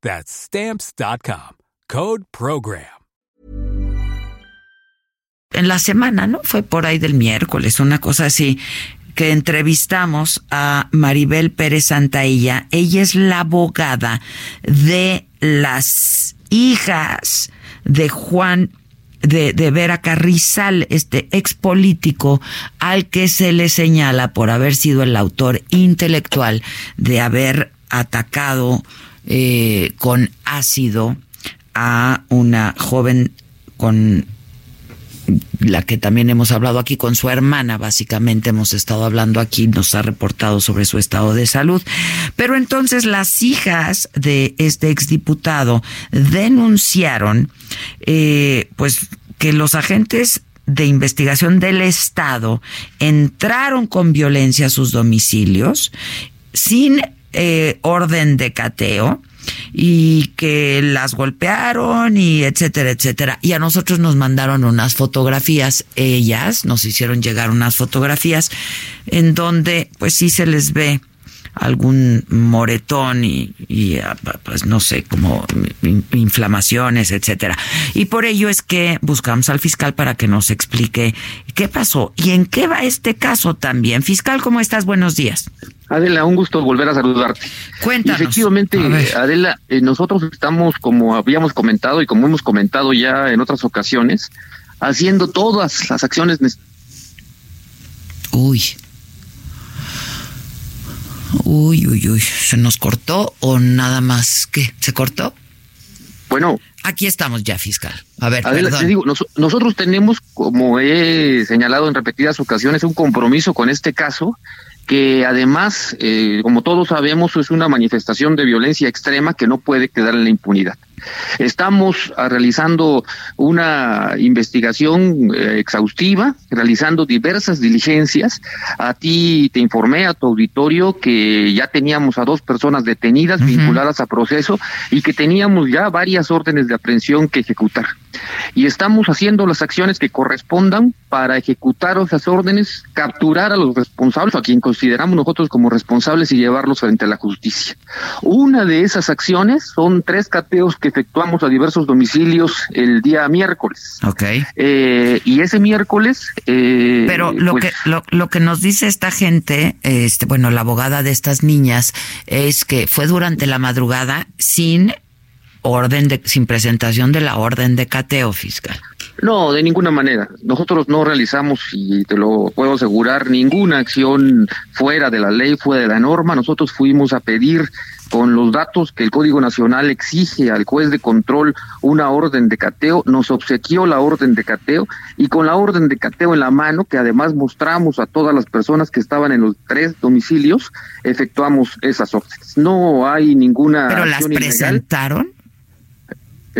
That's Stamps.com. Code Program. En la semana, ¿no? Fue por ahí del miércoles, una cosa así, que entrevistamos a Maribel Pérez Santaella. Ella es la abogada de las hijas de Juan de, de, Vera Carrizal, este ex político al que se le señala por haber sido el autor intelectual de haber atacado eh, con ácido a una joven con la que también hemos hablado aquí con su hermana, básicamente hemos estado hablando aquí, nos ha reportado sobre su estado de salud. Pero entonces las hijas de este exdiputado denunciaron, eh, pues, que los agentes de investigación del Estado entraron con violencia a sus domicilios sin eh, orden de cateo y que las golpearon y etcétera, etcétera. Y a nosotros nos mandaron unas fotografías, ellas nos hicieron llegar unas fotografías en donde pues sí se les ve algún moretón y, y, ah, pues no sé, como inflamaciones, etcétera. Y por ello es que buscamos al fiscal para que nos explique qué pasó y en qué va este caso también. Fiscal, ¿cómo estás? Buenos días. Adela, un gusto volver a saludarte. Cuéntanos. Efectivamente, Adela, eh, nosotros estamos, como habíamos comentado y como hemos comentado ya en otras ocasiones, haciendo todas las acciones. Uy. Uy, uy, uy. ¿Se nos cortó o nada más? ¿Qué? ¿Se cortó? Bueno. Aquí estamos ya, fiscal. A ver, Adela, perdón. te digo, nos, nosotros tenemos, como he señalado en repetidas ocasiones, un compromiso con este caso que además, eh, como todos sabemos, es una manifestación de violencia extrema que no puede quedar en la impunidad. Estamos ah, realizando una investigación eh, exhaustiva, realizando diversas diligencias. A ti te informé, a tu auditorio, que ya teníamos a dos personas detenidas, uh -huh. vinculadas a proceso, y que teníamos ya varias órdenes de aprehensión que ejecutar. Y estamos haciendo las acciones que correspondan para ejecutar esas órdenes, capturar a los responsables, a quien consideramos nosotros como responsables y llevarlos frente a la justicia. Una de esas acciones son tres cateos que efectuamos a diversos domicilios el día miércoles. Ok. Eh, y ese miércoles. Eh, Pero lo, pues, que, lo, lo, que nos dice esta gente, este, bueno, la abogada de estas niñas, es que fue durante la madrugada sin orden de, sin presentación de la orden de cateo fiscal. No, de ninguna manera. Nosotros no realizamos, y te lo puedo asegurar, ninguna acción fuera de la ley, fuera de la norma. Nosotros fuimos a pedir con los datos que el Código Nacional exige al juez de control una orden de cateo, nos obsequió la orden de cateo y con la orden de cateo en la mano, que además mostramos a todas las personas que estaban en los tres domicilios, efectuamos esas órdenes. No hay ninguna... ¿Pero las presentaron?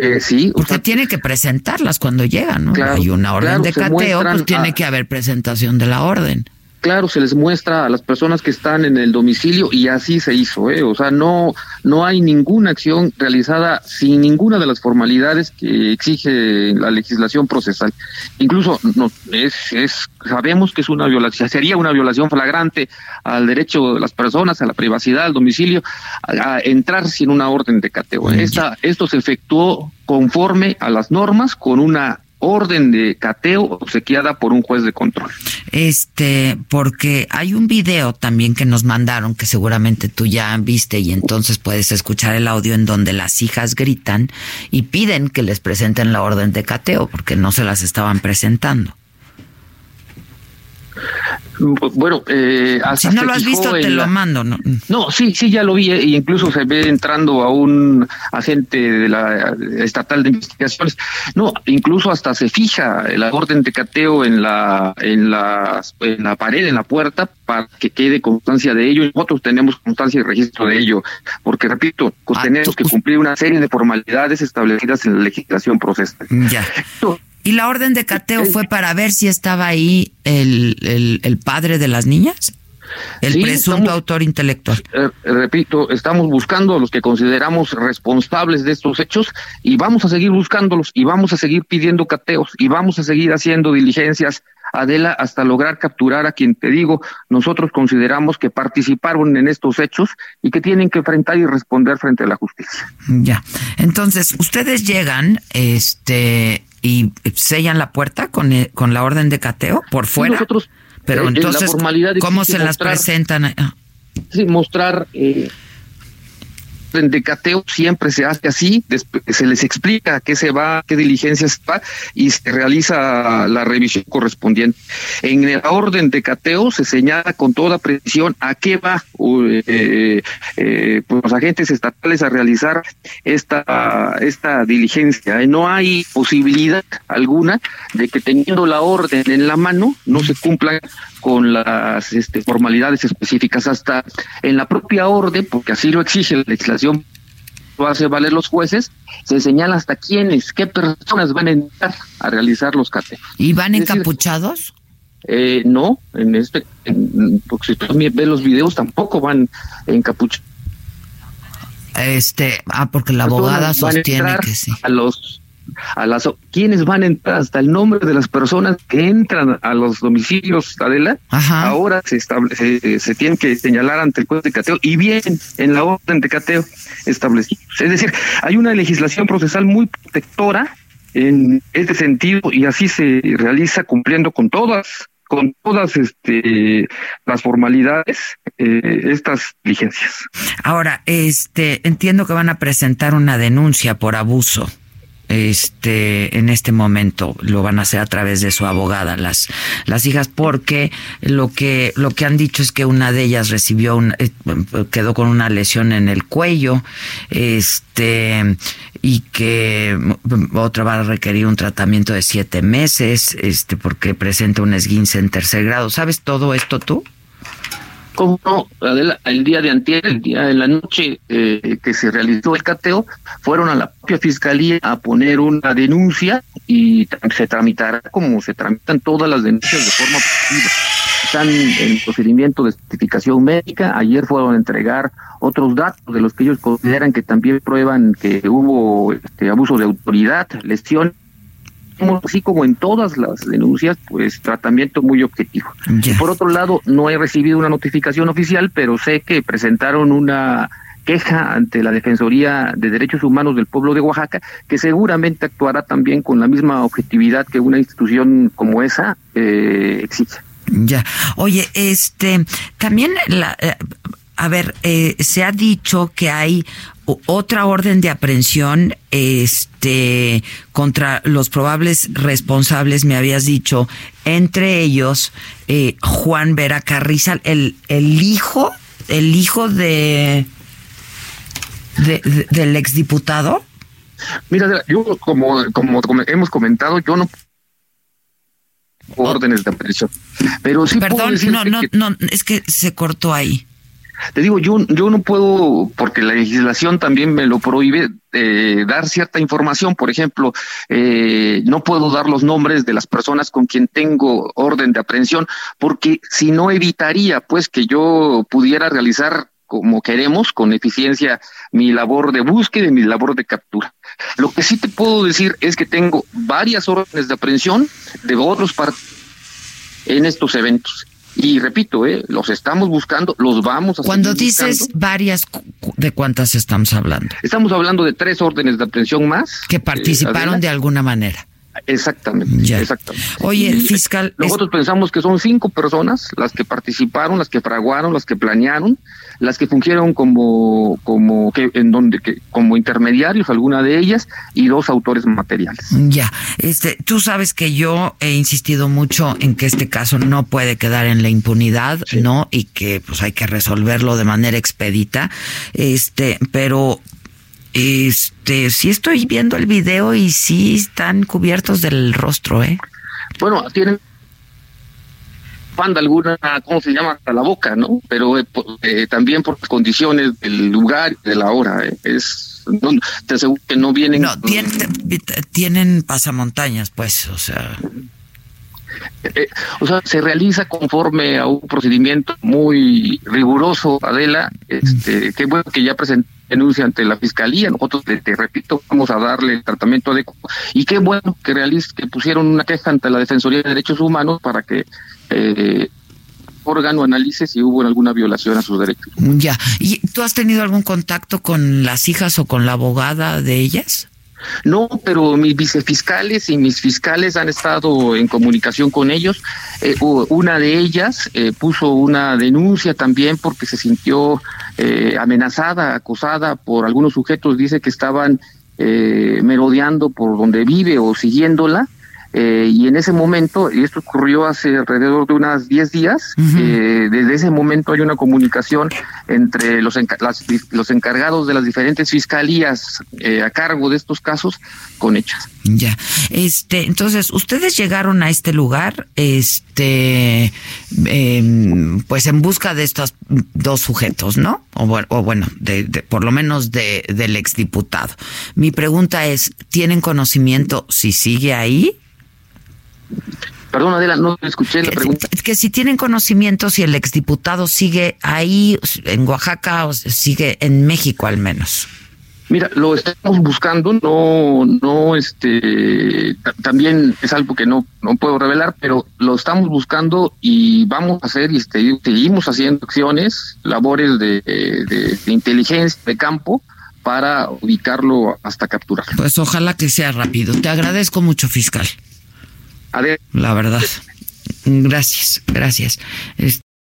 Eh, sí. Sea, tiene que presentarlas cuando llegan, ¿no? Claro, Hay una orden claro, de cateo, pues tiene a... que haber presentación de la orden claro se les muestra a las personas que están en el domicilio y así se hizo, ¿eh? o sea, no no hay ninguna acción realizada sin ninguna de las formalidades que exige la legislación procesal. Incluso no, es, es sabemos que es una violación, sería una violación flagrante al derecho de las personas, a la privacidad, al domicilio, a, a entrar sin una orden de cateo. Esta, esto se efectuó conforme a las normas con una orden de cateo obsequiada por un juez de control. Este, porque hay un video también que nos mandaron que seguramente tú ya viste y entonces puedes escuchar el audio en donde las hijas gritan y piden que les presenten la orden de cateo porque no se las estaban presentando. Bueno, eh, si no lo has visto, te lo mando. ¿no? no, sí, sí, ya lo vi. e incluso se ve entrando a un agente de la estatal de investigaciones. No, incluso hasta se fija la orden de cateo en la, en la, en la pared, en la puerta, para que quede constancia de ello. Nosotros tenemos constancia y registro de ello, porque repito, pues, ah, tenemos que cumplir una serie de formalidades establecidas en la legislación procesal. Ya. ¿Y la orden de cateo fue para ver si estaba ahí el, el, padre de las niñas? El presunto autor intelectual. Eh, repito, estamos buscando a los que consideramos responsables de estos hechos y vamos a seguir buscándolos y vamos a seguir pidiendo cateos y vamos a seguir haciendo diligencias, Adela, hasta lograr capturar a quien te digo, nosotros consideramos que participaron en estos hechos y que tienen que enfrentar y responder frente a la justicia. Ya. Entonces, ustedes llegan, este, y sellan la puerta con, eh, con la orden de cateo por fuera. Nosotros, Pero eh, entonces, ¿cómo se las presentan? Ah. Sí, mostrar eh, de cateo siempre se hace así, se les explica qué se va, qué diligencias va y se realiza la revisión correspondiente. En la orden de cateo se señala con toda precisión a qué va eh, eh, pues los agentes estatales a realizar esta, esta diligencia. No hay posibilidad alguna de que teniendo la orden en la mano no se cumplan con las este, formalidades específicas hasta en la propia orden, porque así lo exige la legislación, lo hace valer los jueces, se señala hasta quiénes, qué personas van a entrar a realizar los cateos. ¿Y van encapuchados? eh, no, en este, porque si tú ves los videos tampoco van encapuchados. Este, ah, porque la abogada sostiene que sí. A los a las quienes van a entrar hasta el nombre de las personas que entran a los domicilios Adela. Ahora se, establece, se tienen que señalar ante el juez de cateo y bien en la orden de cateo establecidos es decir hay una legislación procesal muy protectora en este sentido y así se realiza cumpliendo con todas con todas este las formalidades eh, estas diligencias. Ahora, este entiendo que van a presentar una denuncia por abuso este en este momento lo van a hacer a través de su abogada las las hijas porque lo que lo que han dicho es que una de ellas recibió un eh, quedó con una lesión en el cuello este y que otra va a requerir un tratamiento de siete meses este porque presenta un esguince en tercer grado. Sabes todo esto tú como el día de antier, el día de la noche eh, que se realizó el cateo, fueron a la propia fiscalía a poner una denuncia y se tramitará como se tramitan todas las denuncias de forma positiva. Están en procedimiento de certificación médica. Ayer fueron a entregar otros datos de los que ellos consideran que también prueban que hubo este, abuso de autoridad, lesión así como en todas las denuncias, pues tratamiento muy objetivo. Por otro lado, no he recibido una notificación oficial, pero sé que presentaron una queja ante la Defensoría de Derechos Humanos del Pueblo de Oaxaca, que seguramente actuará también con la misma objetividad que una institución como esa eh, exige. Ya. Oye, este, también la, eh, a ver, eh, se ha dicho que hay otra orden de aprehensión este contra los probables responsables me habías dicho entre ellos eh, Juan Vera Carrizal el el hijo el hijo de, de, del exdiputado. Mira yo como, como hemos comentado yo no órdenes de aprehensión pero sí perdón no no no es que se cortó ahí te digo, yo, yo no puedo, porque la legislación también me lo prohíbe, eh, dar cierta información. Por ejemplo, eh, no puedo dar los nombres de las personas con quien tengo orden de aprehensión, porque si no evitaría, pues, que yo pudiera realizar como queremos, con eficiencia, mi labor de búsqueda y mi labor de captura. Lo que sí te puedo decir es que tengo varias órdenes de aprehensión de otros partidos en estos eventos y repito, eh, los estamos buscando, los vamos a Cuando dices varias, ¿de cuántas estamos hablando? Estamos hablando de tres órdenes de aprehensión más. Que participaron de alguna manera. Exactamente, exactamente. Oye, fiscal. Nosotros pensamos que son cinco personas las que participaron, las que fraguaron, las que planearon, las que fungieron como, como que, en donde, que, como intermediarios, alguna de ellas, y dos autores materiales. Ya, este, tú sabes que yo he insistido mucho en que este caso no puede quedar en la impunidad, ¿no? Y que pues hay que resolverlo de manera expedita. Este, pero este, sí estoy viendo el video y sí están cubiertos del rostro, ¿eh? Bueno, tienen banda alguna, ¿cómo se llama? Hasta la boca, ¿no? Pero eh, eh, también por las condiciones del lugar y de la hora. ¿eh? Es, no, te aseguro que no vienen. No, tienen, tienen pasamontañas, pues, o sea. o sea, se realiza conforme a un procedimiento muy riguroso, Adela. Este, qué bueno que ya presenté denuncia ante la fiscalía. Nosotros, te, repito, vamos a darle el tratamiento adecuado. Y qué bueno que, realiz, que pusieron una queja ante la Defensoría de Derechos Humanos para que eh, órgano analice si hubo alguna violación a sus derechos. Ya. ¿Y tú has tenido algún contacto con las hijas o con la abogada de ellas? No, pero mis vicefiscales y mis fiscales han estado en comunicación con ellos. Eh, una de ellas eh, puso una denuncia también porque se sintió eh, amenazada, acosada por algunos sujetos, dice que estaban merodeando por donde vive o siguiéndola eh, y en ese momento, y esto ocurrió hace alrededor de unas 10 días, eh, desde ese momento hay una comunicación entre los, los encargados de las diferentes fiscalías eh, a cargo de estos casos con hechas. Ya, este, entonces, ustedes llegaron a este lugar, este, em, pues en busca de estos dos sujetos, ¿no? O, bueno, de, por lo menos de, del exdiputado. Mi pregunta es, ¿tienen conocimiento si sigue ahí? Perdón, Adela, no escuché la pregunta. Que si tienen conocimiento si el exdiputado sigue ahí en Oaxaca o sigue en México al menos. Mira, lo estamos buscando, no, no, este, también es algo que no, no puedo revelar, pero lo estamos buscando y vamos a hacer y este, seguimos haciendo acciones, labores de, de inteligencia de campo para ubicarlo hasta capturarlo. Pues ojalá que sea rápido. Te agradezco mucho, fiscal. La verdad. Gracias, gracias.